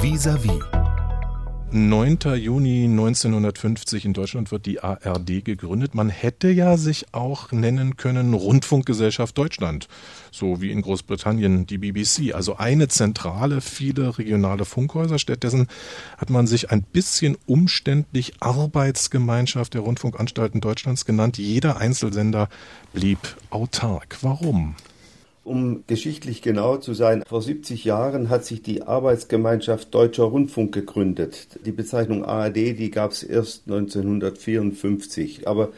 Vis-à-vis. 9. Juni 1950 in Deutschland wird die ARD gegründet. Man hätte ja sich auch nennen können Rundfunkgesellschaft Deutschland, so wie in Großbritannien die BBC. Also eine zentrale, viele regionale Funkhäuser. Stattdessen hat man sich ein bisschen umständlich Arbeitsgemeinschaft der Rundfunkanstalten Deutschlands genannt. Jeder Einzelsender blieb autark. Warum? Um geschichtlich genau zu sein, vor 70 Jahren hat sich die Arbeitsgemeinschaft Deutscher Rundfunk gegründet. Die Bezeichnung ARD, die gab es erst 1954. Aber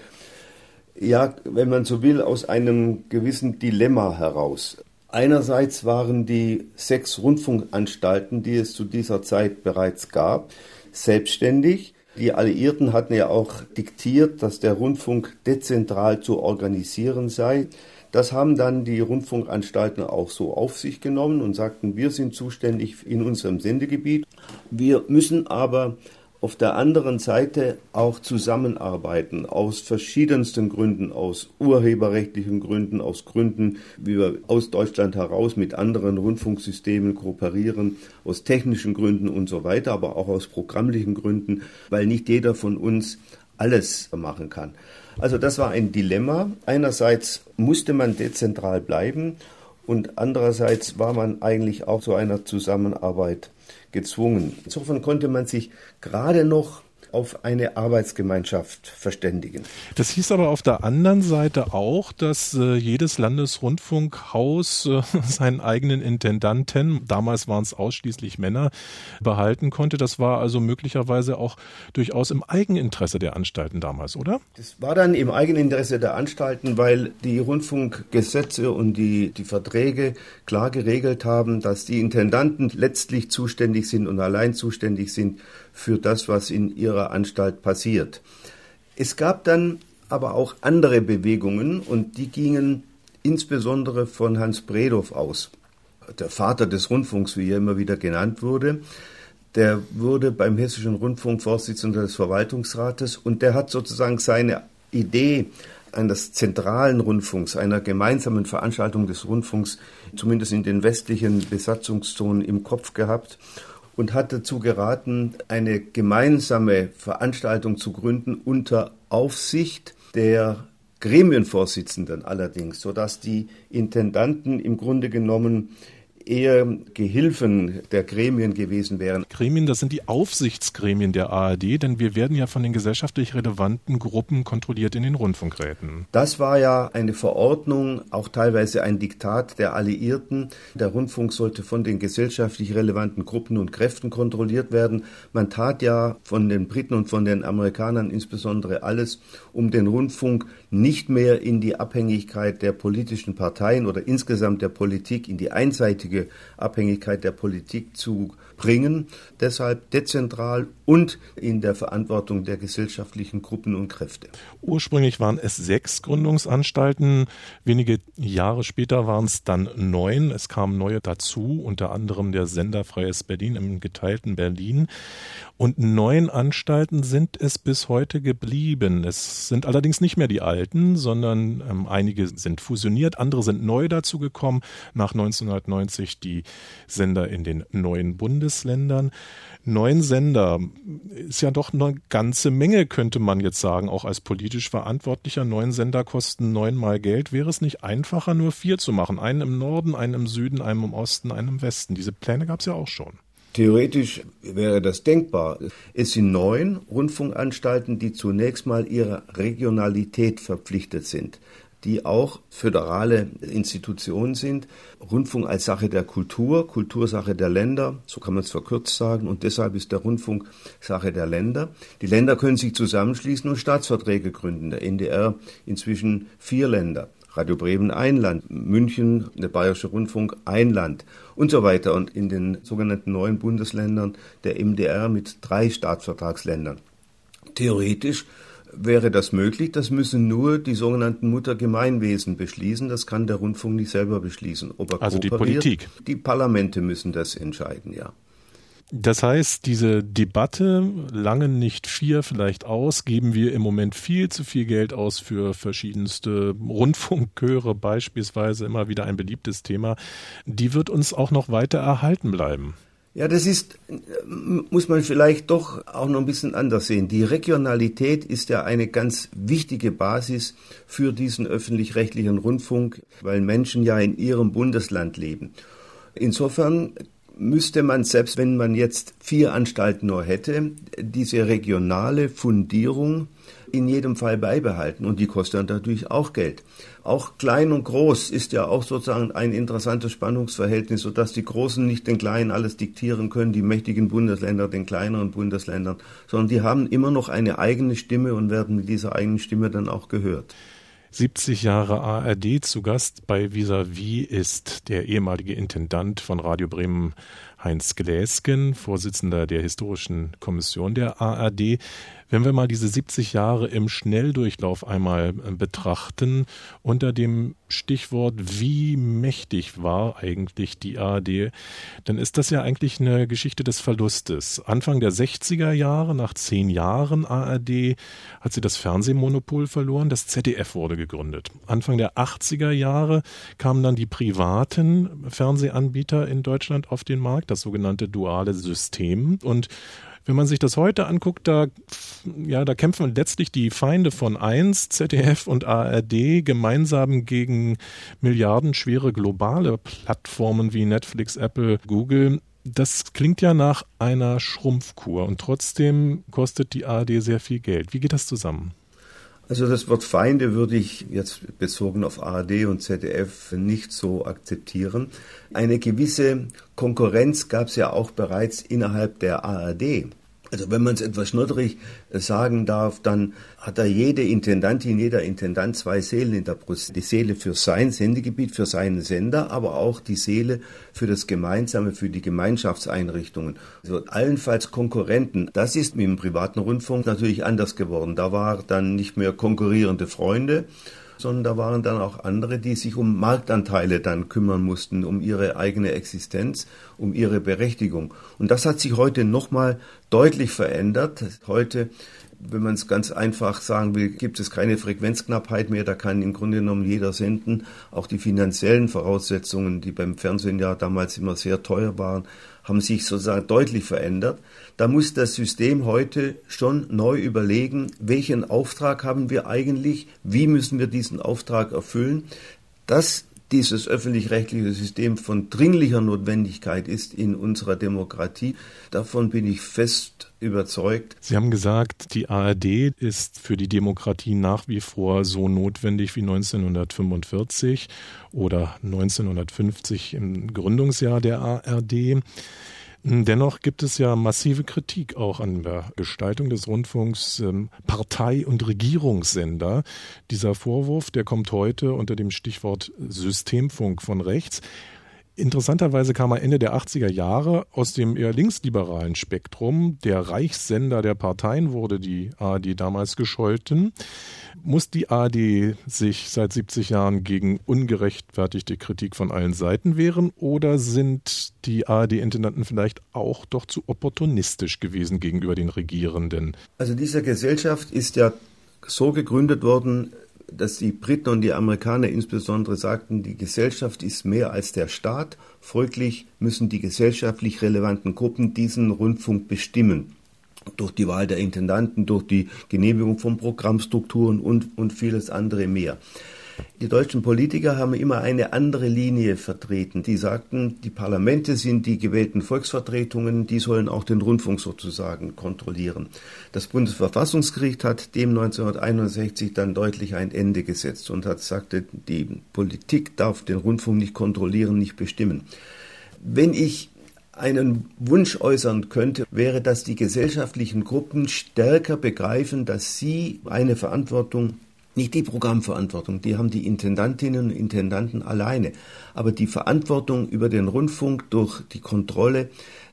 ja, wenn man so will, aus einem gewissen Dilemma heraus. Einerseits waren die sechs Rundfunkanstalten, die es zu dieser Zeit bereits gab, selbstständig. Die Alliierten hatten ja auch diktiert, dass der Rundfunk dezentral zu organisieren sei. Das haben dann die Rundfunkanstalten auch so auf sich genommen und sagten, wir sind zuständig in unserem Sendegebiet. Wir müssen aber auf der anderen Seite auch zusammenarbeiten, aus verschiedensten Gründen, aus urheberrechtlichen Gründen, aus Gründen, wie wir aus Deutschland heraus mit anderen Rundfunksystemen kooperieren, aus technischen Gründen und so weiter, aber auch aus programmlichen Gründen, weil nicht jeder von uns alles machen kann. Also das war ein Dilemma. Einerseits musste man dezentral bleiben und andererseits war man eigentlich auch zu einer Zusammenarbeit gezwungen. Insofern konnte man sich gerade noch auf eine Arbeitsgemeinschaft verständigen. Das hieß aber auf der anderen Seite auch, dass äh, jedes Landesrundfunkhaus äh, seinen eigenen Intendanten, damals waren es ausschließlich Männer, behalten konnte. Das war also möglicherweise auch durchaus im Eigeninteresse der Anstalten damals, oder? Das war dann im Eigeninteresse der Anstalten, weil die Rundfunkgesetze und die, die Verträge klar geregelt haben, dass die Intendanten letztlich zuständig sind und allein zuständig sind für das, was in ihrer Anstalt passiert. Es gab dann aber auch andere Bewegungen und die gingen insbesondere von Hans Bredow aus. Der Vater des Rundfunks, wie er immer wieder genannt wurde, der wurde beim Hessischen Rundfunk Vorsitzender des Verwaltungsrates und der hat sozusagen seine Idee eines zentralen Rundfunks, einer gemeinsamen Veranstaltung des Rundfunks, zumindest in den westlichen Besatzungszonen im Kopf gehabt und hat dazu geraten, eine gemeinsame Veranstaltung zu gründen unter Aufsicht der Gremienvorsitzenden allerdings, sodass die Intendanten im Grunde genommen eher Gehilfen der Gremien gewesen wären. Gremien, das sind die Aufsichtsgremien der ARD, denn wir werden ja von den gesellschaftlich relevanten Gruppen kontrolliert in den Rundfunkräten. Das war ja eine Verordnung, auch teilweise ein Diktat der Alliierten. Der Rundfunk sollte von den gesellschaftlich relevanten Gruppen und Kräften kontrolliert werden. Man tat ja von den Briten und von den Amerikanern insbesondere alles, um den Rundfunk nicht mehr in die Abhängigkeit der politischen Parteien oder insgesamt der Politik, in die einseitige Abhängigkeit der Politik zu bringen. Deshalb dezentral und in der Verantwortung der gesellschaftlichen Gruppen und Kräfte. Ursprünglich waren es sechs Gründungsanstalten. Wenige Jahre später waren es dann neun. Es kamen neue dazu, unter anderem der Sender Freies Berlin im geteilten Berlin. Und neun Anstalten sind es bis heute geblieben. Es sind allerdings nicht mehr die alten, sondern ähm, einige sind fusioniert, andere sind neu dazugekommen. Nach 1990 die Sender in den neuen Bundesländern. Neun Sender ist ja doch eine ganze Menge, könnte man jetzt sagen, auch als politisch Verantwortlicher. Neun Sender kosten neunmal Geld. Wäre es nicht einfacher, nur vier zu machen? Einen im Norden, einen im Süden, einen im Osten, einen im Westen. Diese Pläne gab es ja auch schon. Theoretisch wäre das denkbar. Es sind neun Rundfunkanstalten, die zunächst mal ihrer Regionalität verpflichtet sind, die auch föderale Institutionen sind. Rundfunk als Sache der Kultur, Kultursache der Länder, so kann man es verkürzt sagen, und deshalb ist der Rundfunk Sache der Länder. Die Länder können sich zusammenschließen und Staatsverträge gründen. Der NDR inzwischen vier Länder. Radio Bremen ein Land, München, der Bayerische Rundfunk ein Land und so weiter. Und in den sogenannten neuen Bundesländern der MDR mit drei Staatsvertragsländern. Theoretisch wäre das möglich, das müssen nur die sogenannten Muttergemeinwesen beschließen, das kann der Rundfunk nicht selber beschließen. also die Politik. Die Parlamente müssen das entscheiden, ja. Das heißt, diese Debatte, lange nicht vier vielleicht aus, geben wir im Moment viel zu viel Geld aus für verschiedenste Rundfunkchöre, beispielsweise immer wieder ein beliebtes Thema. Die wird uns auch noch weiter erhalten bleiben. Ja, das ist, muss man vielleicht doch auch noch ein bisschen anders sehen. Die Regionalität ist ja eine ganz wichtige Basis für diesen öffentlich-rechtlichen Rundfunk, weil Menschen ja in ihrem Bundesland leben. Insofern müsste man, selbst wenn man jetzt vier Anstalten nur hätte, diese regionale Fundierung in jedem Fall beibehalten. Und die kostet natürlich auch Geld. Auch klein und groß ist ja auch sozusagen ein interessantes Spannungsverhältnis, sodass die Großen nicht den Kleinen alles diktieren können, die mächtigen Bundesländer den kleineren Bundesländern, sondern die haben immer noch eine eigene Stimme und werden mit dieser eigenen Stimme dann auch gehört. 70 Jahre ARD zu Gast bei Vis-a-vis ist der ehemalige Intendant von Radio Bremen Heinz Gläsken, Vorsitzender der Historischen Kommission der ARD. Wenn wir mal diese 70 Jahre im Schnelldurchlauf einmal äh, betrachten, unter dem Stichwort, wie mächtig war eigentlich die ARD, dann ist das ja eigentlich eine Geschichte des Verlustes. Anfang der 60er Jahre, nach zehn Jahren ARD, hat sie das Fernsehmonopol verloren, das ZDF wurde gegründet. Anfang der 80er Jahre kamen dann die privaten Fernsehanbieter in Deutschland auf den Markt, das sogenannte duale System. Und wenn man sich das heute anguckt, da, ja, da kämpfen letztlich die Feinde von 1, ZDF und ARD gemeinsam gegen milliardenschwere globale Plattformen wie Netflix, Apple, Google. Das klingt ja nach einer Schrumpfkur und trotzdem kostet die ARD sehr viel Geld. Wie geht das zusammen? Also das Wort Feinde würde ich jetzt bezogen auf ARD und ZDF nicht so akzeptieren. Eine gewisse Konkurrenz gab es ja auch bereits innerhalb der ARD. Also wenn man es etwas schnodderig äh, sagen darf, dann hat da jede Intendantin, jeder Intendant zwei Seelen in der Brust. Die Seele für sein Sendegebiet, für seinen Sender, aber auch die Seele für das Gemeinsame, für die Gemeinschaftseinrichtungen. Also allenfalls Konkurrenten. Das ist mit dem privaten Rundfunk natürlich anders geworden. Da war dann nicht mehr konkurrierende Freunde, sondern da waren dann auch andere, die sich um Marktanteile dann kümmern mussten, um ihre eigene Existenz, um ihre Berechtigung. Und das hat sich heute nochmal deutlich verändert. Heute wenn man es ganz einfach sagen will, gibt es keine Frequenzknappheit mehr. Da kann im Grunde genommen jeder senden. Auch die finanziellen Voraussetzungen, die beim Fernsehen ja damals immer sehr teuer waren, haben sich sozusagen deutlich verändert. Da muss das System heute schon neu überlegen, welchen Auftrag haben wir eigentlich, wie müssen wir diesen Auftrag erfüllen. Das dieses öffentlich-rechtliche System von dringlicher Notwendigkeit ist in unserer Demokratie. Davon bin ich fest überzeugt. Sie haben gesagt, die ARD ist für die Demokratie nach wie vor so notwendig wie 1945 oder 1950 im Gründungsjahr der ARD. Dennoch gibt es ja massive Kritik auch an der Gestaltung des Rundfunks ähm, Partei- und Regierungssender. Dieser Vorwurf, der kommt heute unter dem Stichwort Systemfunk von rechts. Interessanterweise kam er Ende der 80er Jahre aus dem eher linksliberalen Spektrum. Der Reichssender der Parteien wurde die ARD damals gescholten. Muss die ARD sich seit 70 Jahren gegen ungerechtfertigte Kritik von allen Seiten wehren oder sind die ARD-Intendanten vielleicht auch doch zu opportunistisch gewesen gegenüber den Regierenden? Also diese Gesellschaft ist ja so gegründet worden, dass die Briten und die Amerikaner insbesondere sagten, die Gesellschaft ist mehr als der Staat, folglich müssen die gesellschaftlich relevanten Gruppen diesen Rundfunk bestimmen. Durch die Wahl der Intendanten, durch die Genehmigung von Programmstrukturen und, und vieles andere mehr. Die deutschen Politiker haben immer eine andere Linie vertreten. Die sagten, die Parlamente sind die gewählten Volksvertretungen, die sollen auch den Rundfunk sozusagen kontrollieren. Das Bundesverfassungsgericht hat dem 1961 dann deutlich ein Ende gesetzt und hat sagte, die Politik darf den Rundfunk nicht kontrollieren, nicht bestimmen. Wenn ich einen Wunsch äußern könnte, wäre, dass die gesellschaftlichen Gruppen stärker begreifen, dass sie eine Verantwortung nicht die Programmverantwortung, die haben die Intendantinnen und Intendanten alleine, aber die Verantwortung über den Rundfunk durch die Kontrolle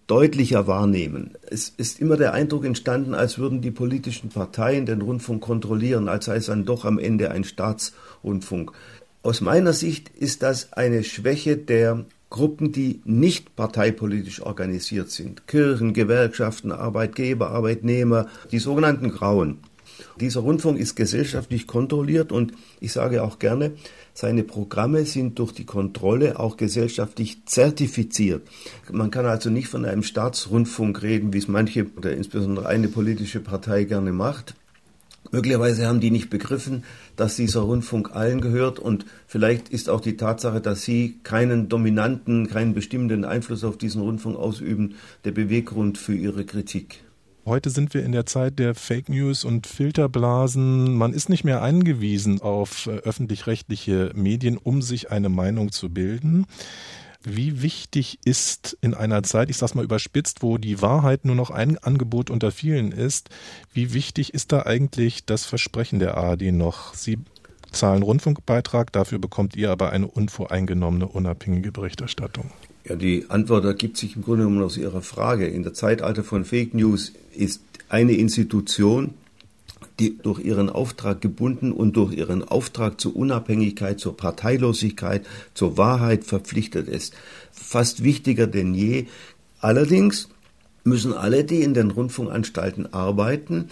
deutlicher wahrnehmen. Es ist immer der Eindruck entstanden, als würden die politischen Parteien den Rundfunk kontrollieren, als sei es dann doch am Ende ein Staatsrundfunk. Aus meiner Sicht ist das eine Schwäche der Gruppen, die nicht parteipolitisch organisiert sind. Kirchen, Gewerkschaften, Arbeitgeber, Arbeitnehmer, die sogenannten Grauen. Dieser Rundfunk ist gesellschaftlich kontrolliert und ich sage auch gerne, seine Programme sind durch die Kontrolle auch gesellschaftlich zertifiziert. Man kann also nicht von einem Staatsrundfunk reden, wie es manche oder insbesondere eine politische Partei gerne macht. Möglicherweise haben die nicht begriffen, dass dieser Rundfunk allen gehört und vielleicht ist auch die Tatsache, dass sie keinen dominanten, keinen bestimmenden Einfluss auf diesen Rundfunk ausüben, der Beweggrund für ihre Kritik. Heute sind wir in der Zeit der Fake News und Filterblasen. Man ist nicht mehr angewiesen auf äh, öffentlich-rechtliche Medien, um sich eine Meinung zu bilden. Wie wichtig ist in einer Zeit, ich sag's mal überspitzt, wo die Wahrheit nur noch ein Angebot unter vielen ist, wie wichtig ist da eigentlich das Versprechen der ARD noch? Sie zahlen Rundfunkbeitrag, dafür bekommt ihr aber eine unvoreingenommene, unabhängige Berichterstattung. Ja, die Antwort ergibt sich im Grunde genommen aus Ihrer Frage. In der Zeitalter von Fake News ist eine Institution, die durch ihren Auftrag gebunden und durch ihren Auftrag zur Unabhängigkeit, zur Parteilosigkeit, zur Wahrheit verpflichtet ist. Fast wichtiger denn je. Allerdings müssen alle, die in den Rundfunkanstalten arbeiten,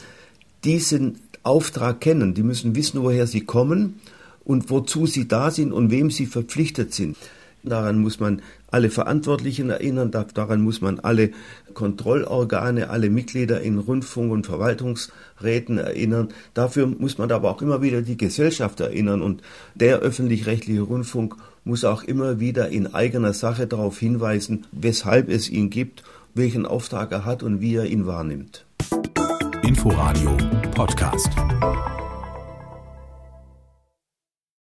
diesen Auftrag kennen. Die müssen wissen, woher sie kommen und wozu sie da sind und wem sie verpflichtet sind. Daran muss man alle Verantwortlichen erinnern, daran muss man alle Kontrollorgane, alle Mitglieder in Rundfunk- und Verwaltungsräten erinnern. Dafür muss man aber auch immer wieder die Gesellschaft erinnern und der öffentlich-rechtliche Rundfunk muss auch immer wieder in eigener Sache darauf hinweisen, weshalb es ihn gibt, welchen Auftrag er hat und wie er ihn wahrnimmt. Inforadio Podcast.